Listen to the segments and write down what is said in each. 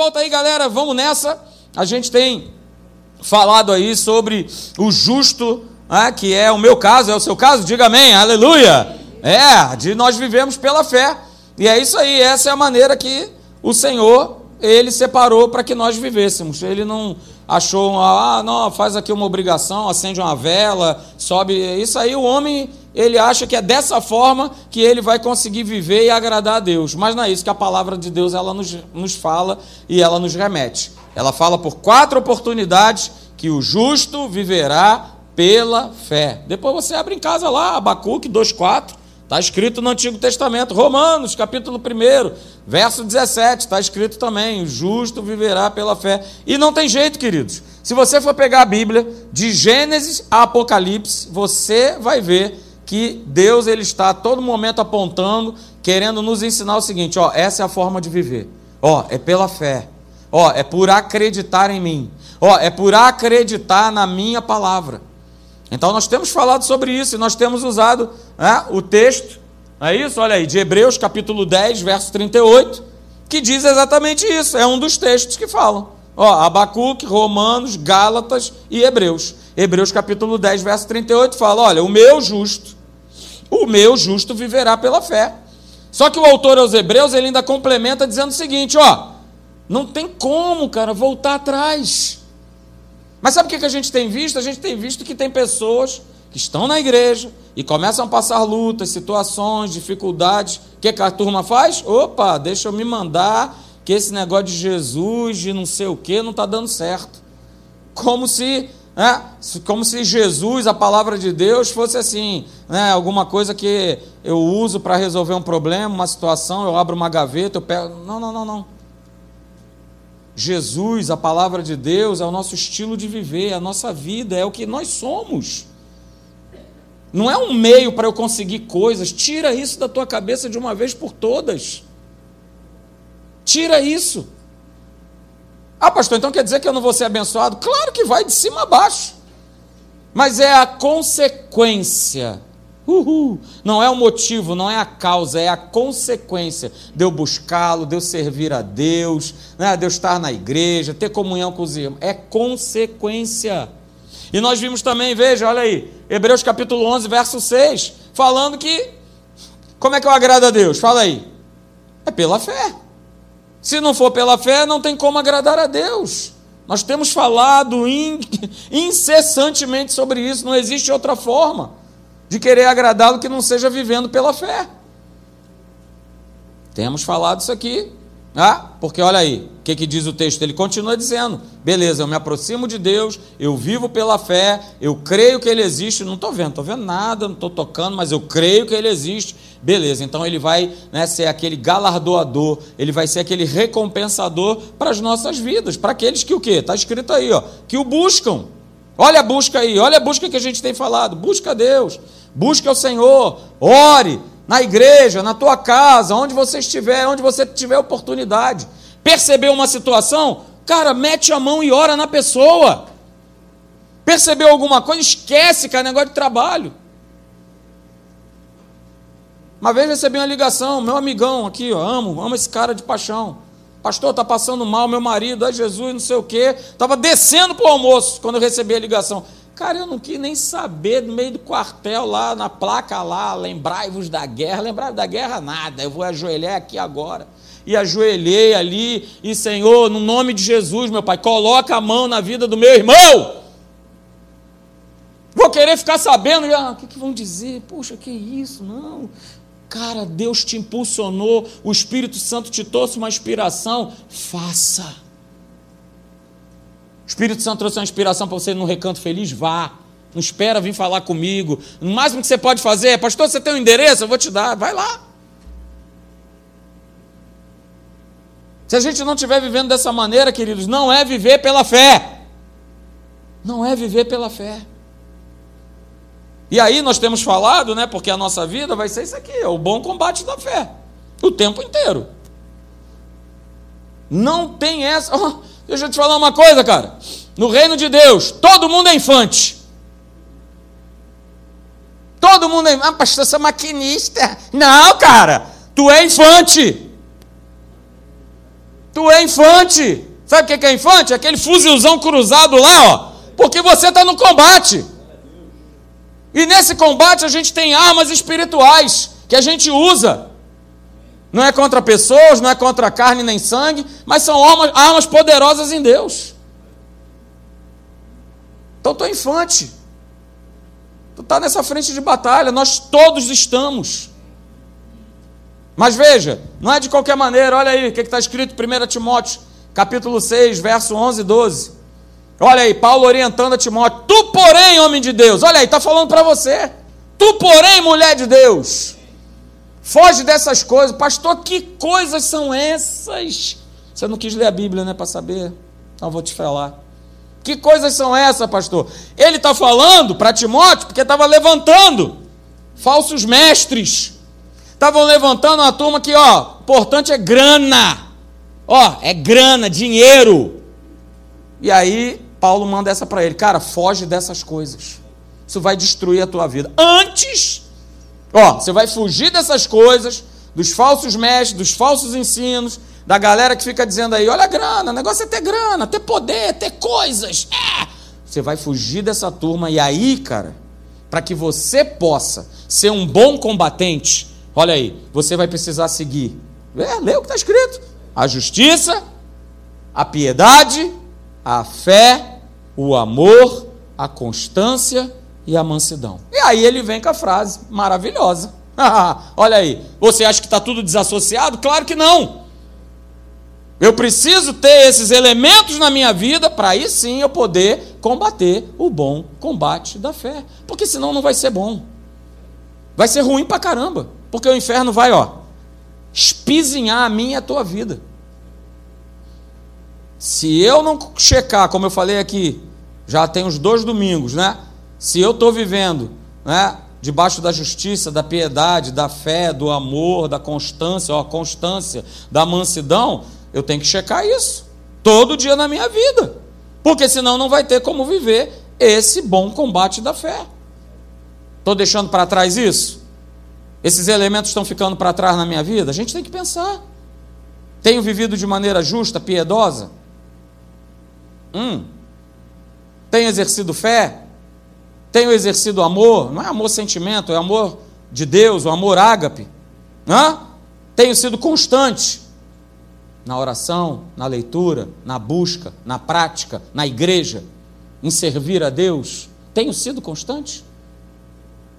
volta aí, galera, vamos nessa. A gente tem falado aí sobre o justo, né, que é o meu caso, é o seu caso, diga amém, aleluia. É, de nós vivemos pela fé. E é isso aí, essa é a maneira que o Senhor, ele separou para que nós vivêssemos. Ele não achou, ah, não, faz aqui uma obrigação, acende uma vela, sobe. Isso aí o homem, ele acha que é dessa forma que ele vai conseguir viver e agradar a Deus. Mas não é isso que a palavra de Deus ela nos, nos fala e ela nos remete. Ela fala por quatro oportunidades que o justo viverá pela fé. Depois você abre em casa lá, Abacuque 2,4. Está escrito no Antigo Testamento, Romanos, capítulo 1, verso 17, está escrito também: o justo viverá pela fé. E não tem jeito, queridos. Se você for pegar a Bíblia, de Gênesis a Apocalipse, você vai ver que Deus ele está a todo momento apontando, querendo nos ensinar o seguinte: ó, essa é a forma de viver. Ó, é pela fé. Ó, é por acreditar em mim. Ó, é por acreditar na minha palavra. Então nós temos falado sobre isso e nós temos usado né, o texto, é isso? Olha aí, de Hebreus capítulo 10, verso 38, que diz exatamente isso. É um dos textos que falam. Ó, Abacuque, Romanos, Gálatas e Hebreus. Hebreus capítulo 10, verso 38 fala: olha, o meu justo, o meu justo viverá pela fé. Só que o autor aos Hebreus ele ainda complementa dizendo o seguinte: ó, não tem como, cara, voltar atrás. Mas sabe o que a gente tem visto? A gente tem visto que tem pessoas que estão na igreja e começam a passar lutas, situações, dificuldades. O que, que a turma faz? Opa, deixa eu me mandar que esse negócio de Jesus, de não sei o que, não está dando certo. Como se, né, como se Jesus, a palavra de Deus, fosse assim, né, alguma coisa que eu uso para resolver um problema, uma situação, eu abro uma gaveta, eu pego. Não, não, não, não. Jesus, a palavra de Deus, é o nosso estilo de viver, é a nossa vida, é o que nós somos. Não é um meio para eu conseguir coisas. Tira isso da tua cabeça de uma vez por todas. Tira isso. Ah, pastor, então quer dizer que eu não vou ser abençoado? Claro que vai de cima a baixo. Mas é a consequência Uhul. Não é o motivo, não é a causa, é a consequência de eu buscá-lo, de eu servir a Deus, né, de eu estar na igreja, ter comunhão com os irmãos. É consequência. E nós vimos também, veja, olha aí, Hebreus capítulo 11, verso 6, falando que, como é que eu agrado a Deus? Fala aí. É pela fé. Se não for pela fé, não tem como agradar a Deus. Nós temos falado incessantemente sobre isso, não existe outra forma de querer agradá-lo que não seja vivendo pela fé. Temos falado isso aqui, ah, porque olha aí, o que, que diz o texto? Ele continua dizendo: beleza, eu me aproximo de Deus, eu vivo pela fé, eu creio que Ele existe. Não estou vendo, estou vendo nada, não estou tocando, mas eu creio que Ele existe. Beleza, então Ele vai né, ser aquele galardoador, Ele vai ser aquele recompensador para as nossas vidas, para aqueles que o quê? Está escrito aí, ó, que o buscam. Olha a busca aí, olha a busca que a gente tem falado. Busca Deus, busque o Senhor, ore na igreja, na tua casa, onde você estiver, onde você tiver oportunidade. Percebeu uma situação? Cara, mete a mão e ora na pessoa. Percebeu alguma coisa? Esquece, cara, negócio de trabalho. Uma vez recebi uma ligação, meu amigão aqui, ó, amo, amo esse cara de paixão. Pastor, está passando mal, meu marido, é Jesus, não sei o quê. Estava descendo para o almoço quando eu recebi a ligação. Cara, eu não quis nem saber no meio do quartel lá, na placa lá, lembrai-vos da guerra. Lembrai da guerra nada, eu vou ajoelhar aqui agora. E ajoelhei ali, e Senhor, no nome de Jesus, meu Pai, coloca a mão na vida do meu irmão. Vou querer ficar sabendo, ah, o que, que vão dizer? Poxa, que isso? Não. Cara, Deus te impulsionou, o Espírito Santo te trouxe uma inspiração, faça. O Espírito Santo trouxe uma inspiração para você num recanto feliz? Vá. Não espera vir falar comigo. O máximo que você pode fazer é, pastor, você tem um endereço? Eu vou te dar. Vai lá. Se a gente não estiver vivendo dessa maneira, queridos, não é viver pela fé. Não é viver pela fé. E aí nós temos falado, né? Porque a nossa vida vai ser isso aqui, é o bom combate da fé. O tempo inteiro. Não tem essa. Oh, Deixa eu te falar uma coisa, cara. No reino de Deus, todo mundo é infante. Todo mundo é. Ah, pastor, você é maquinista. Não, cara. Tu é infante. Tu é infante. Sabe o que é infante? Aquele fuzilzão cruzado lá, ó. Porque você está no combate. E nesse combate a gente tem armas espirituais que a gente usa. Não é contra pessoas, não é contra carne nem sangue, mas são armas, poderosas em Deus. Então tu é infante. Tu está nessa frente de batalha, nós todos estamos. Mas veja, não é de qualquer maneira, olha aí o que está escrito em 1 Timóteo, capítulo 6, verso 11 e 12. Olha aí, Paulo orientando a Timóteo: Tu, porém, homem de Deus, olha aí, está falando para você. Tu, porém, mulher de Deus, foge dessas coisas. Pastor, que coisas são essas? Você não quis ler a Bíblia, né, para saber? Então vou te falar. Que coisas são essas, pastor? Ele está falando para Timóteo porque estava levantando falsos mestres. Estavam levantando uma turma que, ó, importante é grana. Ó, é grana, dinheiro. E aí Paulo manda essa para ele, cara, foge dessas coisas. Isso vai destruir a tua vida. Antes, ó, você vai fugir dessas coisas, dos falsos mestres, dos falsos ensinos, da galera que fica dizendo aí, olha a grana, o negócio é ter grana, ter poder, ter coisas. É. Você vai fugir dessa turma e aí, cara, para que você possa ser um bom combatente, olha aí, você vai precisar seguir. É, lê o que está escrito. A justiça, a piedade, a fé, o amor, a constância e a mansidão. E aí ele vem com a frase maravilhosa. Olha aí, você acha que está tudo desassociado? Claro que não. Eu preciso ter esses elementos na minha vida para aí sim eu poder combater o bom combate da fé. Porque senão não vai ser bom. Vai ser ruim para caramba. Porque o inferno vai, ó, espizinhar a minha e a tua vida. Se eu não checar, como eu falei aqui, já tem uns dois domingos, né? Se eu estou vivendo, né? Debaixo da justiça, da piedade, da fé, do amor, da constância, ó, constância, da mansidão, eu tenho que checar isso todo dia na minha vida, porque senão não vai ter como viver esse bom combate da fé. Estou deixando para trás isso? Esses elementos estão ficando para trás na minha vida? A gente tem que pensar. Tenho vivido de maneira justa, piedosa? Hum. Tenho exercido fé? Tenho exercido amor? Não é amor sentimento, é amor de Deus, o amor ágape. Hã? Tenho sido constante na oração, na leitura, na busca, na prática, na igreja, em servir a Deus. Tenho sido constante?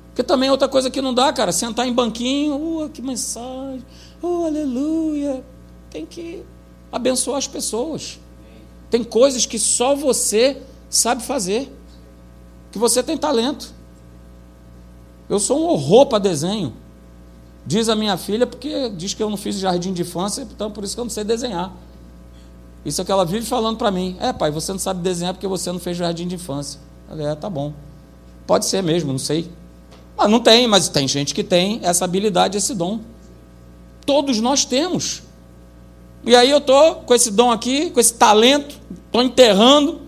Porque também é outra coisa que não dá, cara, sentar em banquinho, oh, que mensagem, oh, aleluia. Tem que abençoar as pessoas. Tem coisas que só você sabe fazer, que você tem talento. Eu sou um horror para desenho. Diz a minha filha, porque diz que eu não fiz jardim de infância, então por isso que eu não sei desenhar. Isso é que ela vive falando para mim. É, pai, você não sabe desenhar porque você não fez jardim de infância. Eu é, tá bom. Pode ser mesmo, não sei. Mas não tem, mas tem gente que tem essa habilidade, esse dom. Todos nós temos. E aí eu estou com esse dom aqui, com esse talento, estou enterrando,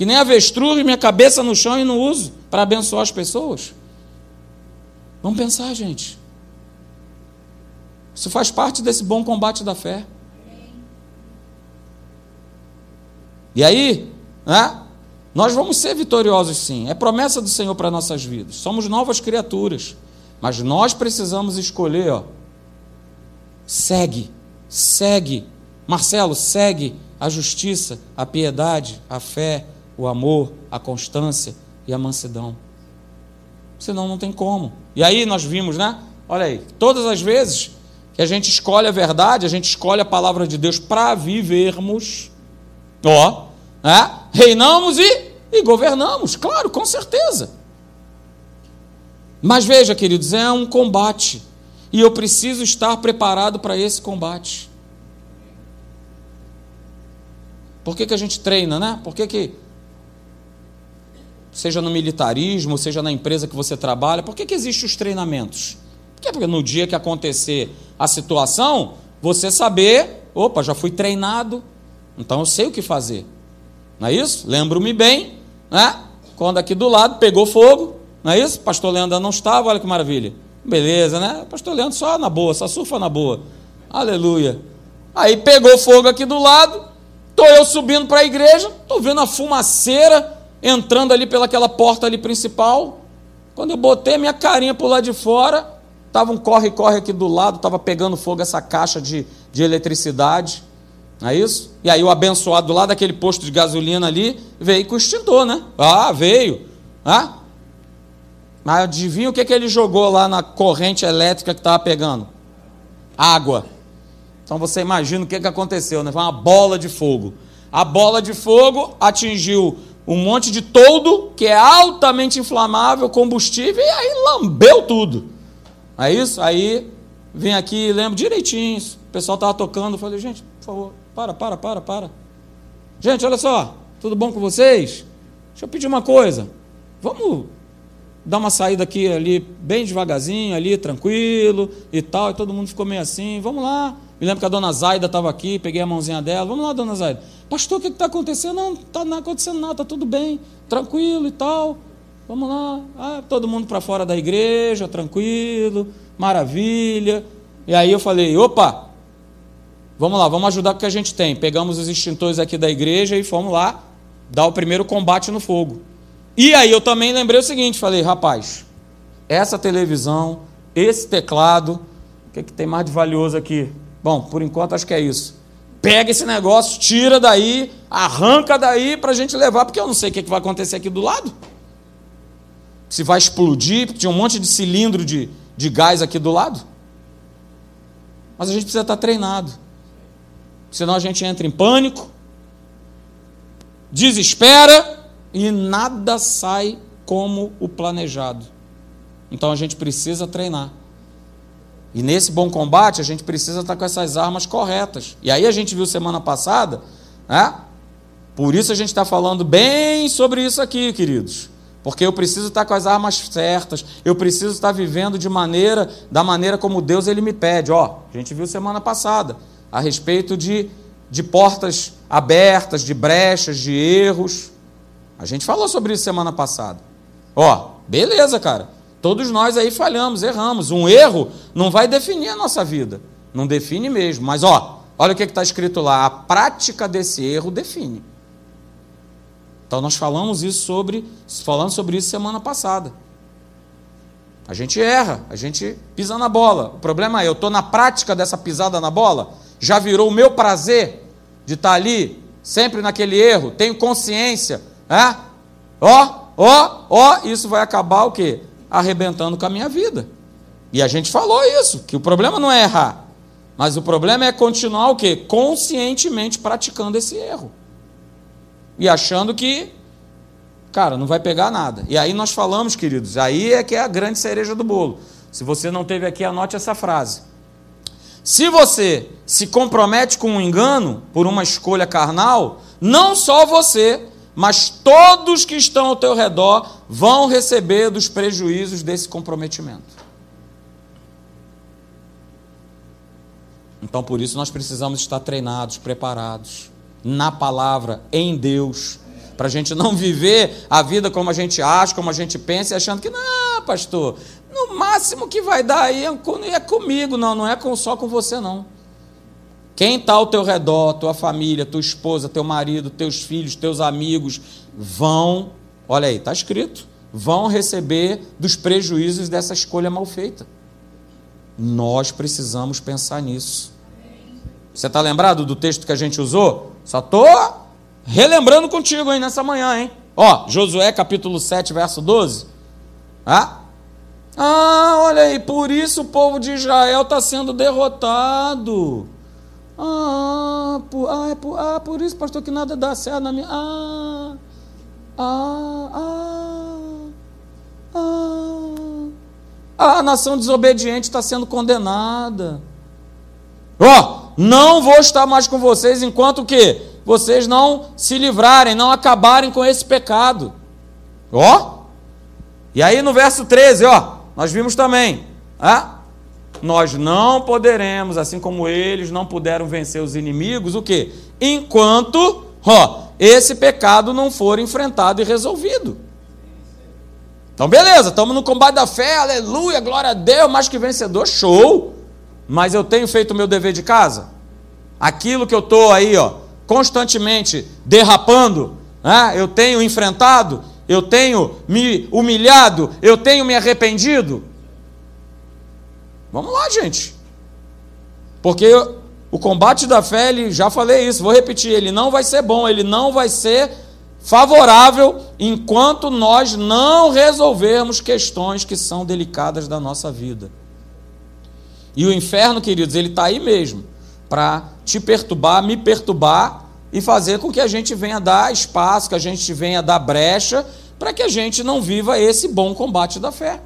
que nem avestruz, minha cabeça no chão e não uso para abençoar as pessoas. Vamos pensar, gente. Isso faz parte desse bom combate da fé. E aí, né? Nós vamos ser vitoriosos sim. É promessa do Senhor para nossas vidas. Somos novas criaturas. Mas nós precisamos escolher, ó. Segue segue, Marcelo, segue a justiça, a piedade, a fé, o amor, a constância e a mansidão. Senão não tem como. E aí nós vimos, né? Olha aí, todas as vezes que a gente escolhe a verdade, a gente escolhe a palavra de Deus para vivermos, ó, né? reinamos e, e governamos, claro, com certeza. Mas veja, queridos, é um combate. E eu preciso estar preparado para esse combate. Por que, que a gente treina, né? Por que, que seja no militarismo, seja na empresa que você trabalha, por que, que existem os treinamentos? Porque no dia que acontecer a situação, você saber, opa, já fui treinado, então eu sei o que fazer. Não é isso? Lembro-me bem, né? Quando aqui do lado pegou fogo, não é isso? Pastor Leandro não estava, olha que maravilha. Beleza, né? Pastor Leandro só na boa, só surfa na boa. Aleluia. Aí pegou fogo aqui do lado, tô eu subindo para a igreja, tô vendo a fumaceira entrando ali pelaquela porta ali principal. Quando eu botei minha carinha por lá de fora, tava um corre-corre aqui do lado, tava pegando fogo essa caixa de, de eletricidade. Não é isso? E aí o abençoado do lado daquele posto de gasolina ali veio com o extintor, né? Ah, veio. Ah? Mas adivinha o que, que ele jogou lá na corrente elétrica que estava pegando? Água. Então você imagina o que, que aconteceu, né? Foi uma bola de fogo. A bola de fogo atingiu um monte de toldo, que é altamente inflamável, combustível, e aí lambeu tudo. É isso? Aí vim aqui, lembro direitinho. O pessoal estava tocando, falei, gente, por favor, para, para, para, para. Gente, olha só, tudo bom com vocês? Deixa eu pedir uma coisa. Vamos dar uma saída aqui ali bem devagarzinho, ali tranquilo e tal. E todo mundo ficou meio assim. Vamos lá. Me lembro que a dona Zaida estava aqui, peguei a mãozinha dela. Vamos lá, dona Zaida. Pastor, o que está acontecendo? Não, está não acontecendo nada, está tudo bem, tranquilo e tal. Vamos lá. Ah, todo mundo para fora da igreja, tranquilo, maravilha. E aí eu falei: opa, vamos lá, vamos ajudar com o que a gente tem. Pegamos os extintores aqui da igreja e fomos lá dar o primeiro combate no fogo. E aí eu também lembrei o seguinte: falei, rapaz, essa televisão, esse teclado, o que, que tem mais de valioso aqui? Bom, por enquanto acho que é isso. Pega esse negócio, tira daí, arranca daí para a gente levar, porque eu não sei o que, que vai acontecer aqui do lado. Se vai explodir, porque tinha um monte de cilindro de, de gás aqui do lado. Mas a gente precisa estar treinado. Senão a gente entra em pânico, desespera e nada sai como o planejado. Então a gente precisa treinar. E nesse bom combate, a gente precisa estar com essas armas corretas. E aí a gente viu semana passada, né? Por isso a gente está falando bem sobre isso aqui, queridos. Porque eu preciso estar com as armas certas, eu preciso estar vivendo de maneira, da maneira como Deus ele me pede. Ó, a gente viu semana passada a respeito de, de portas abertas, de brechas, de erros. A gente falou sobre isso semana passada. Ó, beleza, cara. Todos nós aí falhamos, erramos. Um erro não vai definir a nossa vida. Não define mesmo. Mas, ó, olha o que está escrito lá. A prática desse erro define. Então nós falamos isso sobre, falando sobre isso semana passada. A gente erra, a gente pisa na bola. O problema é, eu estou na prática dessa pisada na bola, já virou o meu prazer de estar tá ali, sempre naquele erro, tenho consciência, é? Ó, ó, ó, isso vai acabar o quê? Arrebentando com a minha vida. E a gente falou isso, que o problema não é errar, mas o problema é continuar o quê? Conscientemente praticando esse erro. E achando que, cara, não vai pegar nada. E aí nós falamos, queridos, aí é que é a grande cereja do bolo. Se você não teve aqui, anote essa frase. Se você se compromete com um engano por uma escolha carnal, não só você, mas todos que estão ao teu redor vão receber dos prejuízos desse comprometimento. Então, por isso, nós precisamos estar treinados, preparados na palavra, em Deus, para a gente não viver a vida como a gente acha, como a gente pensa, e achando que, não, pastor, no máximo que vai dar aí é comigo, não, não é só com você, não. Quem está ao teu redor, tua família, tua esposa, teu marido, teus filhos, teus amigos, vão, olha aí, está escrito, vão receber dos prejuízos dessa escolha mal feita. Nós precisamos pensar nisso. Você está lembrado do texto que a gente usou? Só estou relembrando contigo aí nessa manhã, hein? Ó, Josué capítulo 7, verso 12. Ah? ah, olha aí, por isso o povo de Israel está sendo derrotado. Ah, por, ah, é por, ah, por isso, pastor, que nada dá certo na minha. Ah, ah, ah, ah. A nação desobediente está sendo condenada. Ó, oh, não vou estar mais com vocês enquanto que vocês não se livrarem, não acabarem com esse pecado. Ó. Oh. E aí no verso 13, ó, nós vimos também. Ah, nós não poderemos, assim como eles não puderam vencer os inimigos, o quê? Enquanto ó, esse pecado não for enfrentado e resolvido. Então, beleza, estamos no combate da fé, aleluia, glória a Deus, mais que vencedor, show. Mas eu tenho feito o meu dever de casa? aquilo que eu estou aí, ó, constantemente derrapando, né? eu tenho enfrentado, eu tenho me humilhado, eu tenho me arrependido. Vamos lá, gente. Porque o combate da fé, ele, já falei isso, vou repetir, ele não vai ser bom, ele não vai ser favorável enquanto nós não resolvermos questões que são delicadas da nossa vida. E o inferno, queridos, ele está aí mesmo para te perturbar, me perturbar e fazer com que a gente venha dar espaço, que a gente venha dar brecha, para que a gente não viva esse bom combate da fé.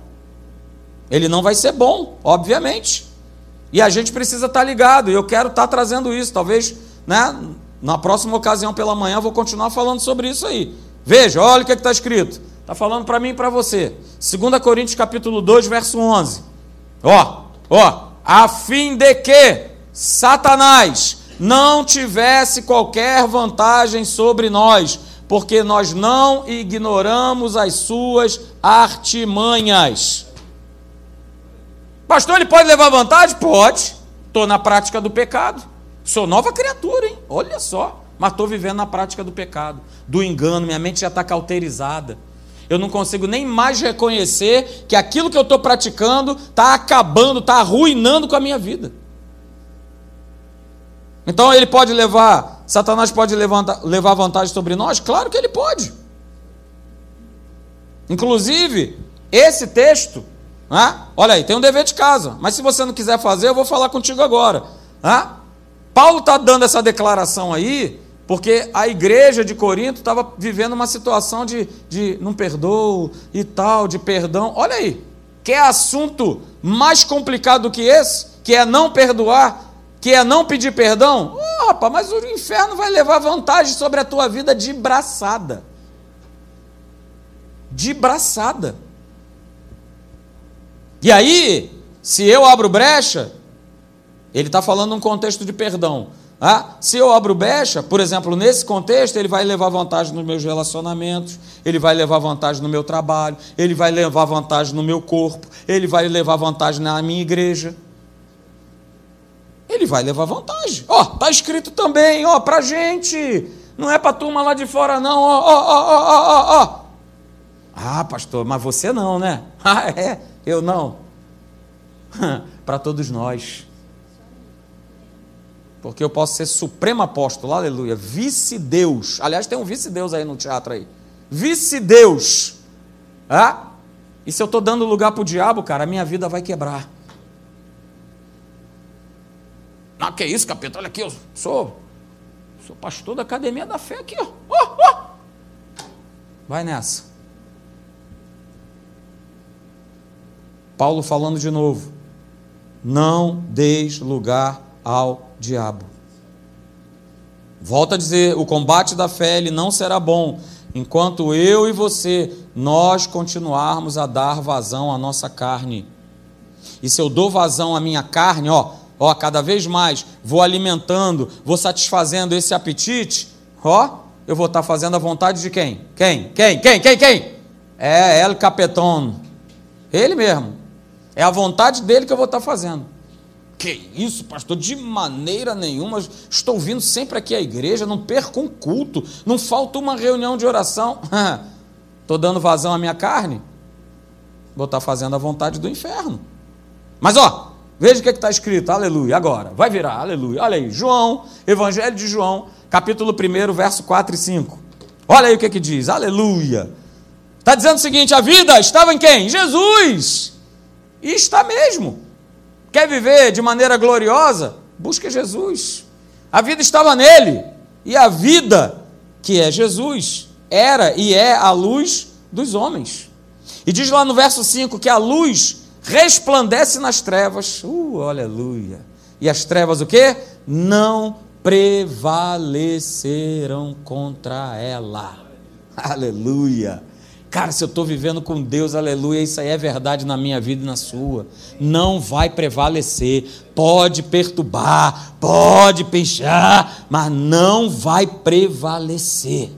Ele não vai ser bom, obviamente. E a gente precisa estar tá ligado, e eu quero estar tá trazendo isso. Talvez, né, na próxima ocasião pela manhã, eu vou continuar falando sobre isso aí. Veja, olha o que é está escrito. Está falando para mim e para você. 2 Coríntios capítulo 2, verso 11. Ó, ó, a fim de que Satanás não tivesse qualquer vantagem sobre nós, porque nós não ignoramos as suas artimanhas. Pastor, ele pode levar vantagem? Pode. Estou na prática do pecado. Sou nova criatura, hein? Olha só. Mas estou vivendo na prática do pecado, do engano, minha mente já está cauterizada. Eu não consigo nem mais reconhecer que aquilo que eu estou praticando está acabando, está arruinando com a minha vida. Então ele pode levar, Satanás pode levar, levar vantagem sobre nós? Claro que ele pode. Inclusive, esse texto, olha aí, tem um dever de casa, mas se você não quiser fazer, eu vou falar contigo agora. Né? Paulo está dando essa declaração aí, porque a igreja de Corinto estava vivendo uma situação de, de não perdoo e tal, de perdão. Olha aí, quer assunto mais complicado do que esse? Que é não perdoar que é não pedir perdão, oh, rapaz, mas o inferno vai levar vantagem sobre a tua vida de braçada. De braçada. E aí, se eu abro brecha, ele está falando num contexto de perdão. Ah, se eu abro brecha, por exemplo, nesse contexto, ele vai levar vantagem nos meus relacionamentos, ele vai levar vantagem no meu trabalho, ele vai levar vantagem no meu corpo, ele vai levar vantagem na minha igreja ele vai levar vantagem. Ó, oh, tá escrito também, ó, oh, pra gente. Não é pra turma lá de fora, não, ó, ó, ó, ó, ó, Ah, pastor, mas você não, né? Ah, é? Eu não. para todos nós. Porque eu posso ser supremo apóstolo, aleluia, vice-deus. Aliás, tem um vice-deus aí no teatro aí. Vice-deus. Ah? E se eu estou dando lugar para o diabo, cara, a minha vida vai quebrar. Não, que isso, capeta? Olha aqui, eu sou, sou pastor da academia da fé aqui, ó. Oh, oh. Vai nessa. Paulo falando de novo. Não deis lugar ao diabo. Volta a dizer, o combate da fé ele não será bom enquanto eu e você nós continuarmos a dar vazão à nossa carne. E se eu dou vazão à minha carne, ó, ó, cada vez mais vou alimentando, vou satisfazendo esse apetite, ó, eu vou estar fazendo a vontade de quem? Quem? Quem? Quem? Quem? Quem? É El Capeton. Ele mesmo. É a vontade dele que eu vou estar fazendo. Que isso, pastor? De maneira nenhuma. Estou vindo sempre aqui à igreja, não perco um culto, não falta uma reunião de oração. Estou dando vazão à minha carne. Vou estar fazendo a vontade do inferno. Mas ó, Veja o que é está escrito, aleluia, agora, vai virar, aleluia. Olha aí, João, Evangelho de João, capítulo 1, verso 4 e 5. Olha aí o que, é que diz, aleluia. Está dizendo o seguinte: a vida estava em quem? Jesus. E está mesmo. Quer viver de maneira gloriosa? Busque Jesus. A vida estava nele. E a vida, que é Jesus, era e é a luz dos homens. E diz lá no verso 5 que a luz resplandece nas trevas. Uh, aleluia. E as trevas o quê? Não prevaleceram contra ela. Aleluia. Cara, se eu estou vivendo com Deus, aleluia, isso aí é verdade na minha vida e na sua. Não vai prevalecer. Pode perturbar, pode pinchar, mas não vai prevalecer.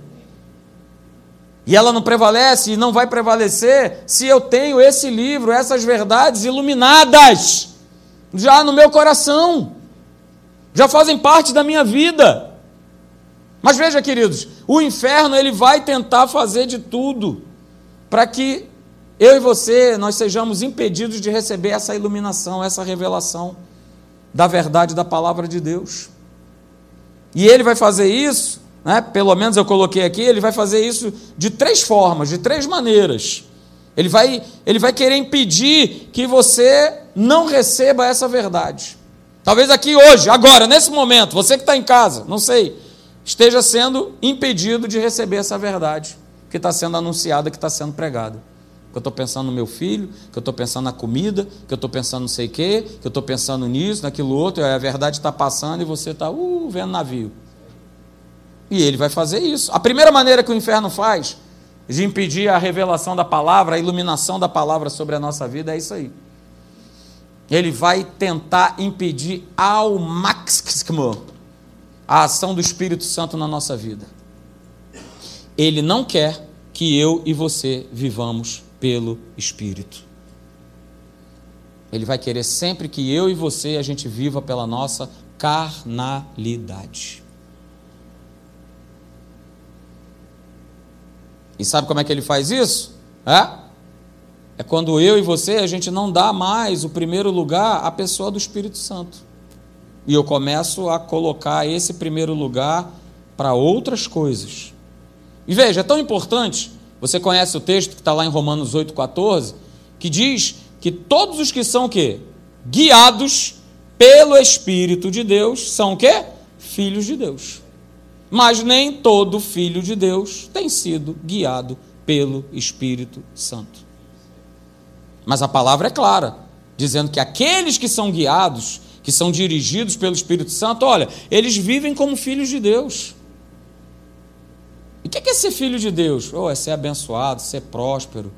E ela não prevalece e não vai prevalecer se eu tenho esse livro, essas verdades iluminadas já no meu coração. já fazem parte da minha vida. Mas veja, queridos, o inferno ele vai tentar fazer de tudo para que eu e você nós sejamos impedidos de receber essa iluminação, essa revelação da verdade da palavra de Deus. E ele vai fazer isso, né, pelo menos eu coloquei aqui, ele vai fazer isso de três formas, de três maneiras. Ele vai, ele vai querer impedir que você não receba essa verdade. Talvez aqui hoje, agora, nesse momento, você que está em casa, não sei, esteja sendo impedido de receber essa verdade que está sendo anunciada, que está sendo pregada. Que eu estou pensando no meu filho, que eu estou pensando na comida, que eu estou pensando não sei o quê, que eu estou pensando nisso, naquilo outro, e a verdade está passando e você está uh, vendo navio. E ele vai fazer isso. A primeira maneira que o inferno faz de impedir a revelação da palavra, a iluminação da palavra sobre a nossa vida, é isso aí. Ele vai tentar impedir ao máximo a ação do Espírito Santo na nossa vida. Ele não quer que eu e você vivamos pelo Espírito. Ele vai querer sempre que eu e você a gente viva pela nossa carnalidade. E sabe como é que ele faz isso? É? É quando eu e você a gente não dá mais o primeiro lugar à pessoa do Espírito Santo. E eu começo a colocar esse primeiro lugar para outras coisas. E veja, é tão importante, você conhece o texto que está lá em Romanos 8,14, que diz que todos os que são o quê? Guiados pelo Espírito de Deus são o quê? Filhos de Deus. Mas nem todo filho de Deus tem sido guiado pelo Espírito Santo. Mas a palavra é clara, dizendo que aqueles que são guiados, que são dirigidos pelo Espírito Santo, olha, eles vivem como filhos de Deus. E o que é ser filho de Deus? Oh, é ser abençoado, ser próspero,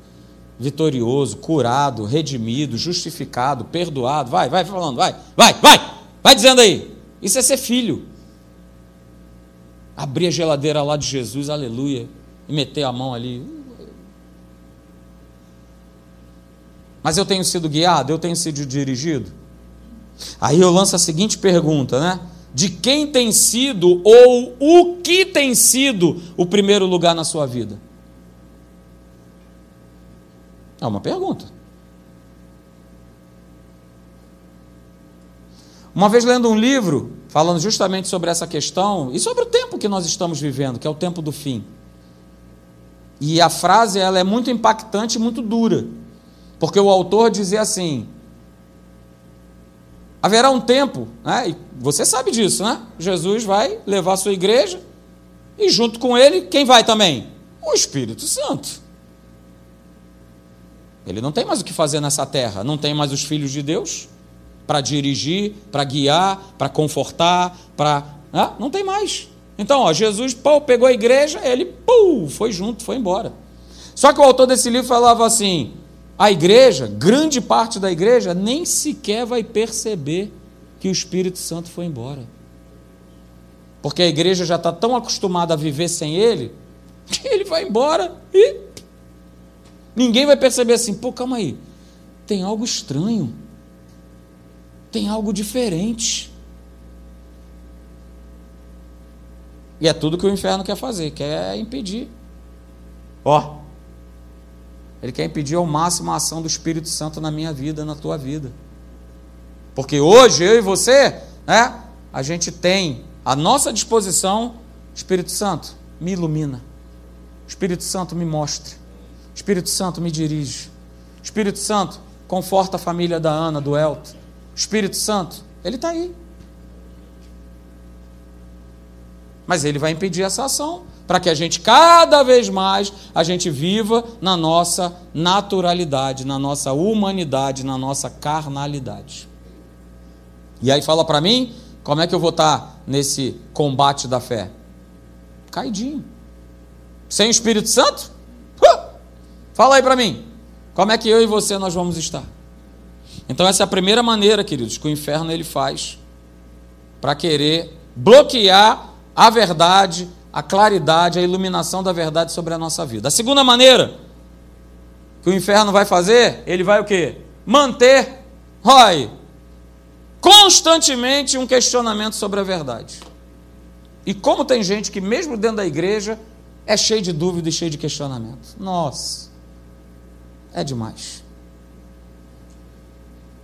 vitorioso, curado, redimido, justificado, perdoado. Vai, vai falando, vai, vai, vai, vai dizendo aí. Isso é ser filho abrir a geladeira lá de Jesus, aleluia, e meter a mão ali. Mas eu tenho sido guiado, eu tenho sido dirigido. Aí eu lanço a seguinte pergunta, né? De quem tem sido ou o que tem sido o primeiro lugar na sua vida? É uma pergunta. Uma vez lendo um livro, falando justamente sobre essa questão e sobre o tempo que nós estamos vivendo, que é o tempo do fim. E a frase ela é muito impactante e muito dura, porque o autor dizia assim: haverá um tempo, né? e você sabe disso, né? Jesus vai levar a sua igreja e junto com ele, quem vai também? O Espírito Santo. Ele não tem mais o que fazer nessa terra, não tem mais os filhos de Deus para dirigir, para guiar, para confortar, para. Ah, não tem mais. Então, ó, Jesus pô, pegou a igreja, ele pum, foi junto, foi embora. Só que o autor desse livro falava assim: a igreja, grande parte da igreja, nem sequer vai perceber que o Espírito Santo foi embora. Porque a igreja já está tão acostumada a viver sem ele, que ele vai embora e ninguém vai perceber assim: pô, calma aí, tem algo estranho tem algo diferente. E é tudo que o inferno quer fazer, quer impedir. Ó, ele quer impedir ao máximo a ação do Espírito Santo na minha vida, na tua vida. Porque hoje eu e você, né, a gente tem à nossa disposição Espírito Santo, me ilumina. Espírito Santo me mostre. Espírito Santo me dirige. Espírito Santo conforta a família da Ana, do Elton. Espírito Santo, ele está aí. Mas ele vai impedir essa ação para que a gente cada vez mais a gente viva na nossa naturalidade, na nossa humanidade, na nossa carnalidade. E aí fala para mim, como é que eu vou estar tá nesse combate da fé? Caidinho. Sem o Espírito Santo? Uh! Fala aí para mim. Como é que eu e você nós vamos estar? Então essa é a primeira maneira, queridos, que o inferno ele faz para querer bloquear a verdade, a claridade, a iluminação da verdade sobre a nossa vida. A segunda maneira que o inferno vai fazer, ele vai o quê? Manter, oi, constantemente um questionamento sobre a verdade. E como tem gente que, mesmo dentro da igreja, é cheio de dúvida e cheio de questionamento. Nossa, é demais.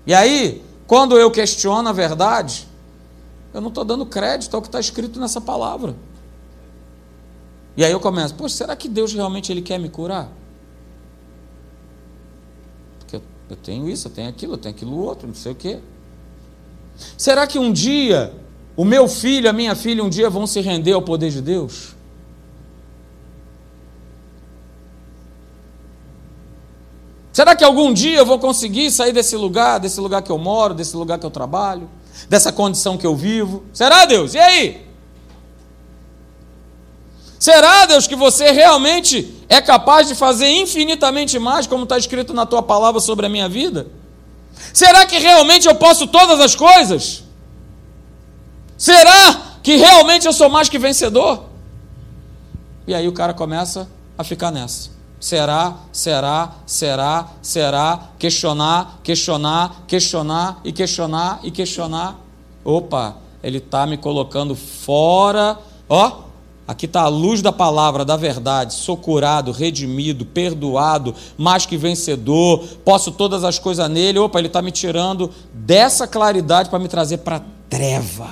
E aí, quando eu questiono a verdade, eu não estou dando crédito ao que está escrito nessa palavra. E aí eu começo, poxa, será que Deus realmente ele quer me curar? Porque eu tenho isso, eu tenho aquilo, eu tenho aquilo outro, não sei o quê. Será que um dia o meu filho, a minha filha, um dia vão se render ao poder de Deus? Será que algum dia eu vou conseguir sair desse lugar, desse lugar que eu moro, desse lugar que eu trabalho, dessa condição que eu vivo? Será, Deus? E aí? Será, Deus, que você realmente é capaz de fazer infinitamente mais, como está escrito na tua palavra sobre a minha vida? Será que realmente eu posso todas as coisas? Será que realmente eu sou mais que vencedor? E aí o cara começa a ficar nessa. Será, será, será, será, questionar, questionar, questionar e questionar e questionar. Opa, ele está me colocando fora. Ó, aqui está a luz da palavra, da verdade. Sou curado, redimido, perdoado, mais que vencedor. Posso todas as coisas nele. Opa, ele está me tirando dessa claridade para me trazer para treva.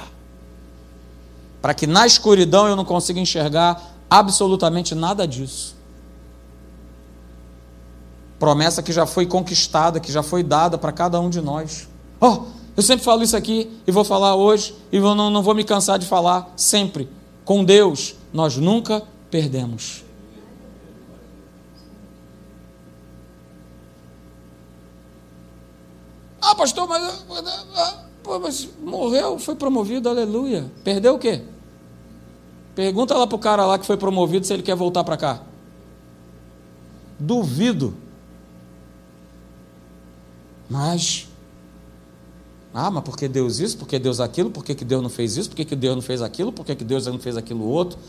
Para que na escuridão eu não consiga enxergar absolutamente nada disso promessa que já foi conquistada, que já foi dada para cada um de nós. Oh, eu sempre falo isso aqui e vou falar hoje e não, não vou me cansar de falar sempre. Com Deus, nós nunca perdemos. Ah, pastor, mas, mas morreu, foi promovido, aleluia. Perdeu o quê? Pergunta lá para o cara lá que foi promovido se ele quer voltar para cá. Duvido. Mas, ah, mas por que Deus isso? Por que Deus aquilo? Por que, que Deus não fez isso? Por que, que Deus não fez aquilo? Por que, que Deus não fez aquilo outro?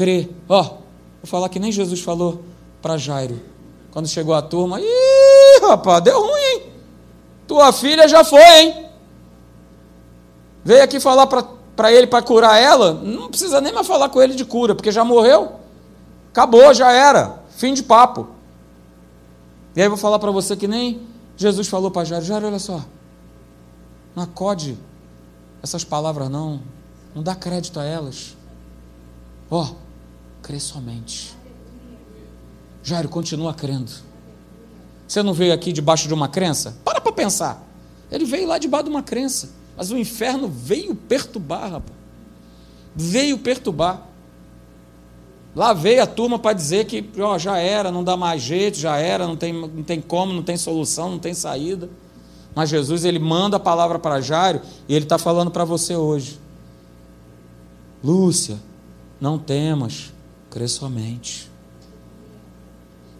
Crê. Ó, oh, vou falar que nem Jesus falou para Jairo. Quando chegou a turma, ih, rapaz, deu ruim? Tua filha já foi, hein? Veio aqui falar para ele para curar ela, não precisa nem mais falar com ele de cura, porque já morreu. Acabou, já era. Fim de papo. E aí vou falar para você que nem Jesus falou para Jairo: Jairo, olha só, não acode essas palavras, não, não dá crédito a elas. Ó, oh, crê somente. Jairo, continua crendo. Você não veio aqui debaixo de uma crença? Para para pensar. Ele veio lá debaixo de uma crença. Mas o inferno veio perturbar, rapaz. Veio perturbar. Lá veio a turma para dizer que ó, já era, não dá mais jeito, já era, não tem, não tem como, não tem solução, não tem saída. Mas Jesus ele manda a palavra para Jairo e ele está falando para você hoje. Lúcia, não temas, crê somente.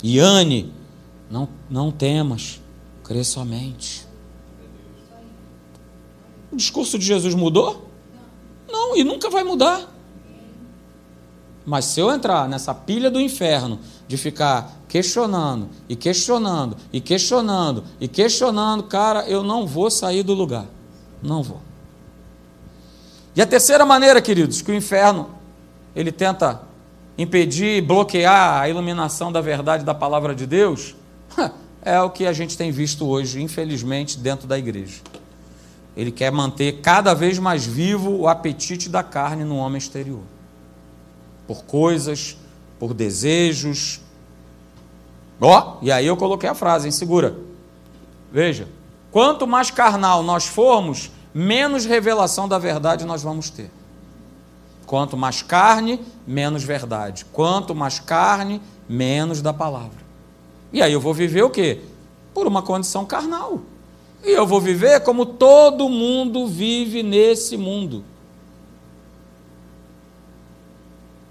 Iane, não, não temas, crê somente. O discurso de Jesus mudou? Não, e nunca vai mudar. Mas se eu entrar nessa pilha do inferno de ficar questionando e questionando e questionando e questionando, cara, eu não vou sair do lugar. Não vou. E a terceira maneira, queridos, que o inferno ele tenta impedir, bloquear a iluminação da verdade da palavra de Deus, é o que a gente tem visto hoje, infelizmente, dentro da igreja. Ele quer manter cada vez mais vivo o apetite da carne no homem exterior por coisas, por desejos. Ó, oh, e aí eu coloquei a frase, hein? Segura. Veja, quanto mais carnal nós formos, menos revelação da verdade nós vamos ter. Quanto mais carne, menos verdade. Quanto mais carne, menos da palavra. E aí eu vou viver o quê? Por uma condição carnal. E eu vou viver como todo mundo vive nesse mundo.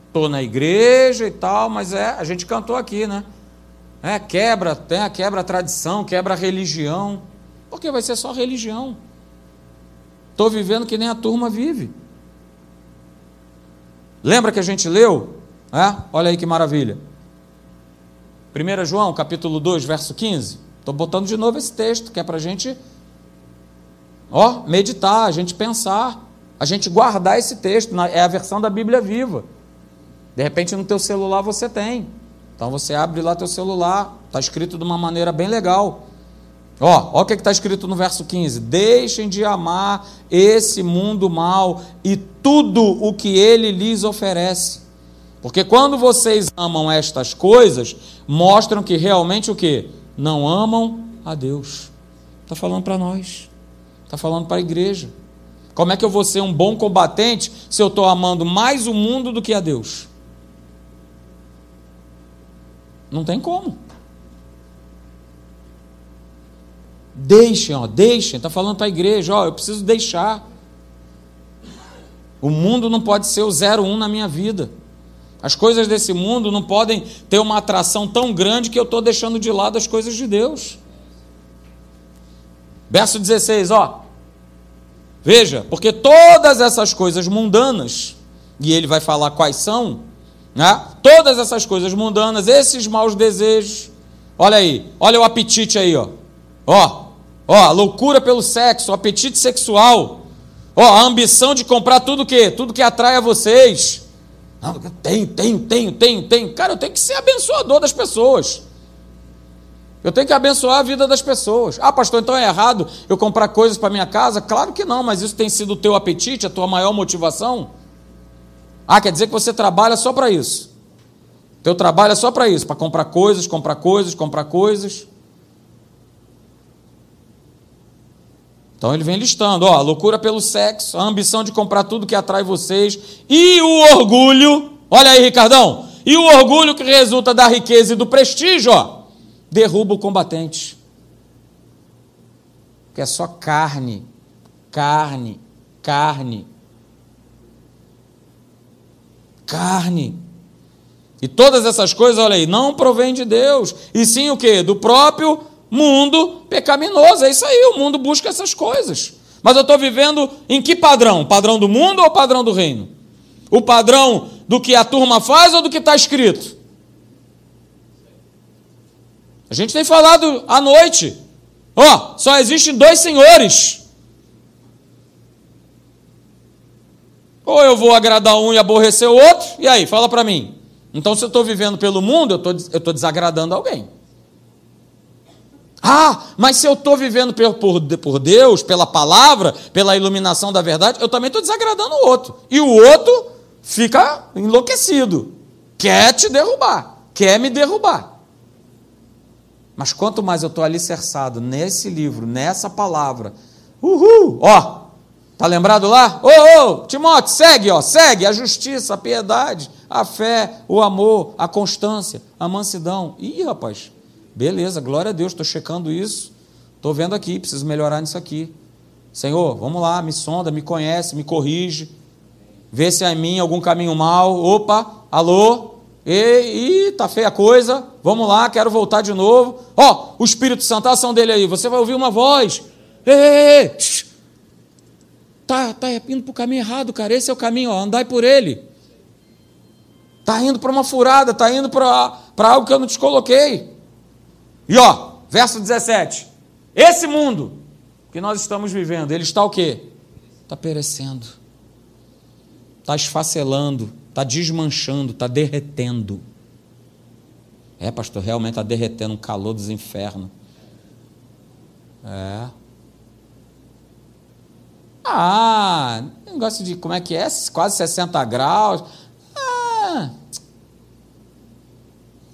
estou na igreja e tal, mas é, a gente cantou aqui, né? É, quebra, tem, quebra a tradição, quebra a religião. Porque vai ser só religião. Estou vivendo que nem a turma vive. Lembra que a gente leu? É? Olha aí que maravilha. 1 João, capítulo 2, verso 15. Estou botando de novo esse texto, que é para a gente Ó, meditar, a gente pensar, a gente guardar esse texto, é a versão da Bíblia viva. De repente no teu celular você tem. Então você abre lá teu celular, está escrito de uma maneira bem legal. Ó, ó o que está escrito no verso 15: Deixem de amar esse mundo mal e tudo o que ele lhes oferece. Porque quando vocês amam estas coisas, mostram que realmente o que? Não amam a Deus. Está falando para nós. Está falando para a igreja. Como é que eu vou ser um bom combatente se eu estou amando mais o mundo do que a Deus? Não tem como. Deixem, ó, deixem. Está falando para a igreja, ó, eu preciso deixar. O mundo não pode ser o 01 na minha vida. As coisas desse mundo não podem ter uma atração tão grande que eu estou deixando de lado as coisas de Deus. Verso 16, ó. Veja, porque todas essas coisas mundanas, e ele vai falar quais são, né? todas essas coisas mundanas, esses maus desejos, olha aí, olha o apetite aí, ó. Ó, ó, a loucura pelo sexo, o apetite sexual, ó, a ambição de comprar tudo que, tudo que atrai a vocês. Não, tenho, tenho, tenho, tenho. Cara, eu tenho que ser abençoador das pessoas. Eu tenho que abençoar a vida das pessoas. Ah, pastor, então é errado eu comprar coisas para minha casa? Claro que não, mas isso tem sido o teu apetite, a tua maior motivação? Ah, quer dizer que você trabalha só para isso. Teu trabalho é só para isso, para comprar coisas, comprar coisas, comprar coisas. Então ele vem listando, ó, loucura pelo sexo, a ambição de comprar tudo que atrai vocês e o orgulho. Olha aí, Ricardão. E o orgulho que resulta da riqueza e do prestígio, ó, derruba o combatente. Que é só carne, carne, carne. Carne. E todas essas coisas, olha aí, não provém de Deus, e sim o que? Do próprio mundo pecaminoso. É isso aí, o mundo busca essas coisas. Mas eu estou vivendo em que padrão? Padrão do mundo ou padrão do reino? O padrão do que a turma faz ou do que está escrito? A gente tem falado à noite. Ó, oh, só existem dois senhores. Ou eu vou agradar um e aborrecer o outro, e aí, fala para mim. Então, se eu estou vivendo pelo mundo, eu estou desagradando alguém. Ah, mas se eu estou vivendo por, por, por, Deus, pela palavra, pela iluminação da verdade, eu também estou desagradando o outro. E o outro fica enlouquecido, quer te derrubar, quer me derrubar. Mas quanto mais eu estou alicerçado nesse livro, nessa palavra, uhul, ó, tá lembrado lá? Ô, ô, Timóteo, segue, ó, segue a justiça, a piedade, a fé, o amor, a constância, a mansidão. Ih, rapaz, Beleza, glória a Deus, estou checando isso, estou vendo aqui, preciso melhorar nisso aqui. Senhor, vamos lá, me sonda, me conhece, me corrige, vê se há em mim algum caminho mal. Opa, alô? E, tá feia a coisa, vamos lá, quero voltar de novo. Ó, oh, o Espírito Santo, a ação dele aí, você vai ouvir uma voz. Ei, ei, ei. Tá, tá indo para o caminho errado, cara. Esse é o caminho, ó, andai por ele. Tá indo para uma furada, tá indo para algo que eu não te coloquei. E ó, verso 17. Esse mundo que nós estamos vivendo, ele está o quê? Está perecendo. Está esfacelando, está desmanchando, está derretendo. É, pastor, realmente está derretendo um calor dos infernos. É. Ah, negócio de como é que é? Quase 60 graus. Ah,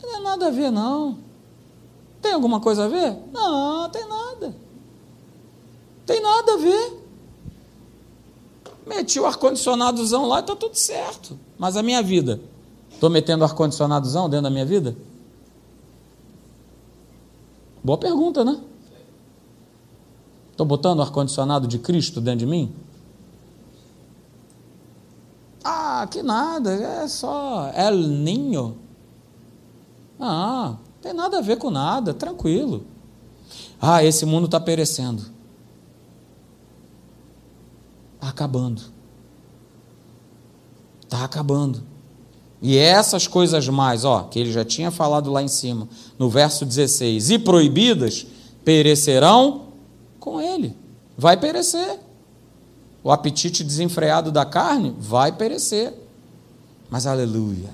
não tem nada a ver, não. Tem alguma coisa a ver? Não, tem nada. Tem nada a ver. Meti o ar-condicionadozão lá e está tudo certo. Mas a minha vida? Estou metendo ar-condicionadozão dentro da minha vida? Boa pergunta, né? Estou botando o ar-condicionado de Cristo dentro de mim? Ah, que nada, é só El Ninho. Ah, tem nada a ver com nada, tranquilo. Ah, esse mundo está perecendo. Está acabando. Está acabando. E essas coisas mais, ó, que ele já tinha falado lá em cima, no verso 16, e proibidas, perecerão com ele. vai perecer. O apetite desenfreado da carne vai perecer. Mas aleluia.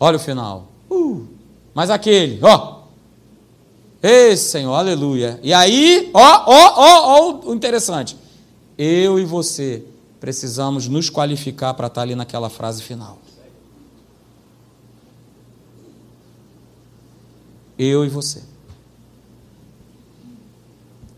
Olha o final. Uh, mas aquele, ó. Ei, Senhor, aleluia. E aí, ó, ó, ó, ó, o interessante. Eu e você precisamos nos qualificar para estar ali naquela frase final. Eu e você.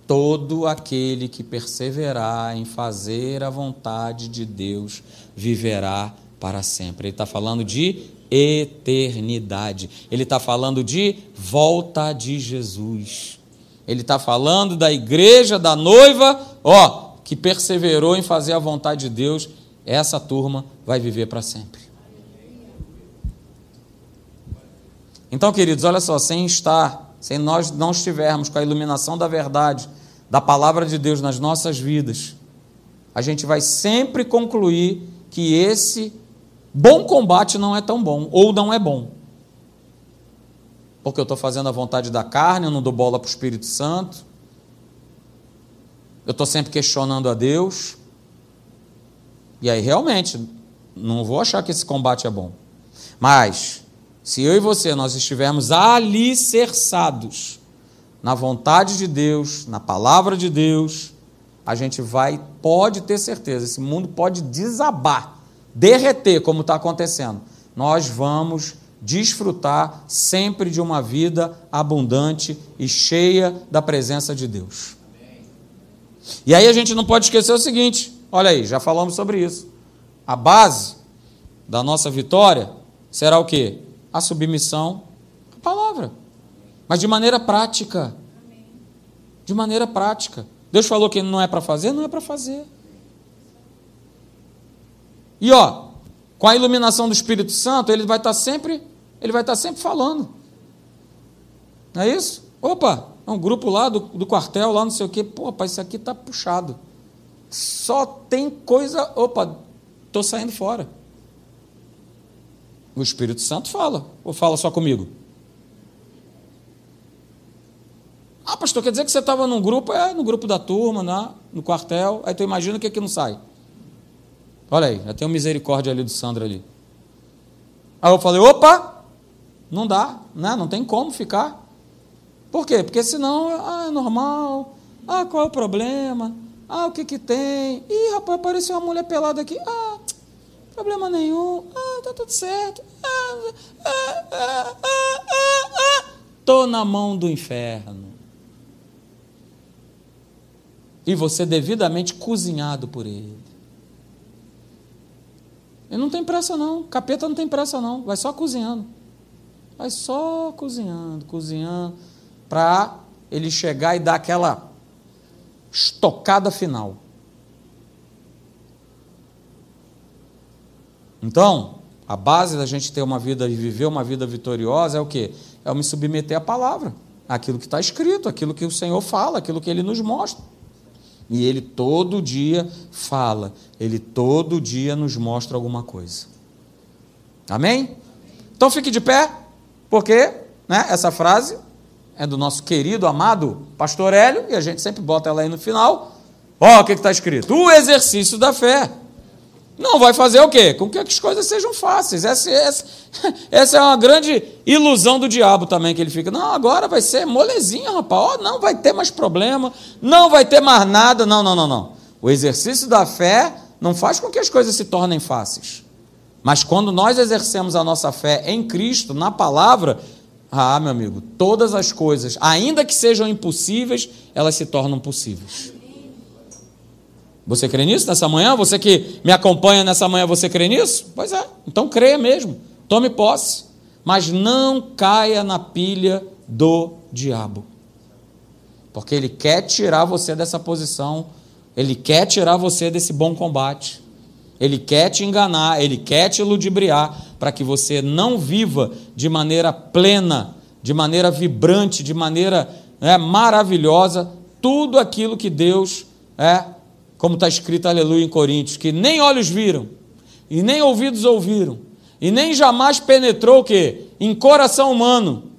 Todo aquele que perseverar em fazer a vontade de Deus viverá para sempre. Ele está falando de eternidade. Ele está falando de volta de Jesus. Ele está falando da igreja, da noiva, ó, que perseverou em fazer a vontade de Deus. Essa turma vai viver para sempre. Então, queridos, olha só, sem estar, sem nós não estivermos com a iluminação da verdade, da palavra de Deus nas nossas vidas, a gente vai sempre concluir que esse bom combate não é tão bom, ou não é bom. Porque eu estou fazendo a vontade da carne, eu não dou bola para o Espírito Santo, eu estou sempre questionando a Deus, e aí realmente, não vou achar que esse combate é bom. Mas, se eu e você nós estivermos alicerçados na vontade de Deus, na palavra de Deus, a gente vai, pode ter certeza, esse mundo pode desabar, derreter, como está acontecendo. Nós vamos desfrutar sempre de uma vida abundante e cheia da presença de Deus. E aí a gente não pode esquecer o seguinte: olha aí, já falamos sobre isso. A base da nossa vitória será o quê? A submissão à palavra mas de maneira prática. De maneira prática. Deus falou que não é para fazer, não é para fazer. E ó, com a iluminação do Espírito Santo, ele vai estar tá sempre, ele vai estar tá sempre falando. Não é isso? Opa, é um grupo lá do, do quartel, lá não sei o quê. Pô, pai, isso aqui está puxado. Só tem coisa. Opa, estou saindo fora. O Espírito Santo fala. Ou fala só comigo? Ah, pastor, quer dizer que você estava num grupo? É, no grupo da turma, né? no quartel. Aí tu imagina o que é que não sai. Olha aí, já tem uma misericórdia ali do Sandro ali. Aí eu falei, opa, não dá, né? não tem como ficar. Por quê? Porque senão, ah, é normal. Ah, qual é o problema? Ah, o que que tem? Ih, rapaz, apareceu uma mulher pelada aqui. Ah, problema nenhum. Ah, tá tudo certo. Ah, ah, ah, ah, ah, ah. Tô na mão do inferno e você devidamente cozinhado por ele. E não tem pressa não, capeta não tem pressa não, vai só cozinhando. Vai só cozinhando, cozinhando, para ele chegar e dar aquela estocada final. Então, a base da gente ter uma vida e viver uma vida vitoriosa é o quê? É eu me submeter à palavra, aquilo que está escrito, aquilo que o Senhor fala, aquilo que Ele nos mostra. E ele todo dia fala, ele todo dia nos mostra alguma coisa. Amém? Então fique de pé, porque né, essa frase é do nosso querido, amado pastor Hélio, e a gente sempre bota ela aí no final. Ó, oh, o que está escrito? O exercício da fé. Não vai fazer o quê? Com que as coisas sejam fáceis. Essa, essa, essa, é uma grande ilusão do diabo também, que ele fica, não, agora vai ser molezinha, rapaz, oh, não vai ter mais problema, não vai ter mais nada. Não, não, não, não. O exercício da fé não faz com que as coisas se tornem fáceis. Mas quando nós exercemos a nossa fé em Cristo, na palavra, ah, meu amigo, todas as coisas, ainda que sejam impossíveis, elas se tornam possíveis. Você crê nisso nessa manhã? Você que me acompanha nessa manhã, você crê nisso? Pois é, então creia mesmo. Tome posse. Mas não caia na pilha do diabo. Porque ele quer tirar você dessa posição, ele quer tirar você desse bom combate. Ele quer te enganar, ele quer te ludibriar para que você não viva de maneira plena, de maneira vibrante, de maneira é, maravilhosa tudo aquilo que Deus é, como está escrito, aleluia, em Coríntios, que nem olhos viram, e nem ouvidos ouviram, e nem jamais penetrou o quê? Em coração humano.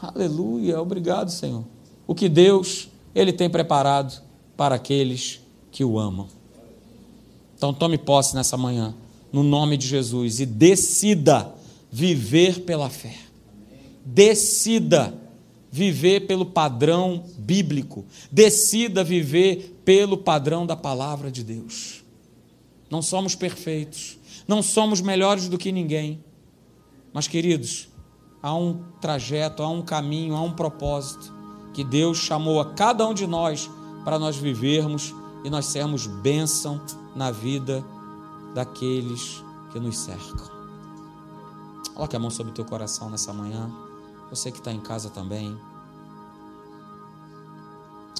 Aleluia, obrigado, Senhor. O que Deus, Ele tem preparado para aqueles que o amam. Então tome posse nessa manhã, no nome de Jesus, e decida viver pela fé. Decida viver pelo padrão bíblico. Decida viver pelo padrão da palavra de Deus. Não somos perfeitos, não somos melhores do que ninguém. Mas, queridos, há um trajeto, há um caminho, há um propósito que Deus chamou a cada um de nós para nós vivermos e nós sermos bênção na vida daqueles que nos cercam. Coloque a mão sobre o teu coração nessa manhã. Você que está em casa também.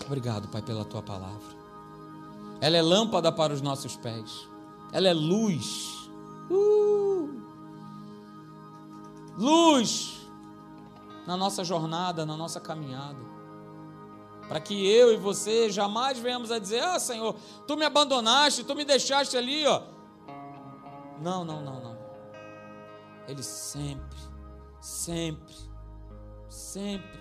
Obrigado, Pai, pela tua palavra. Ela é lâmpada para os nossos pés. Ela é luz. Uh! Luz na nossa jornada, na nossa caminhada. Para que eu e você jamais venhamos a dizer: Ah, Senhor, tu me abandonaste, tu me deixaste ali, ó. Não, não, não, não. Ele sempre, sempre, sempre,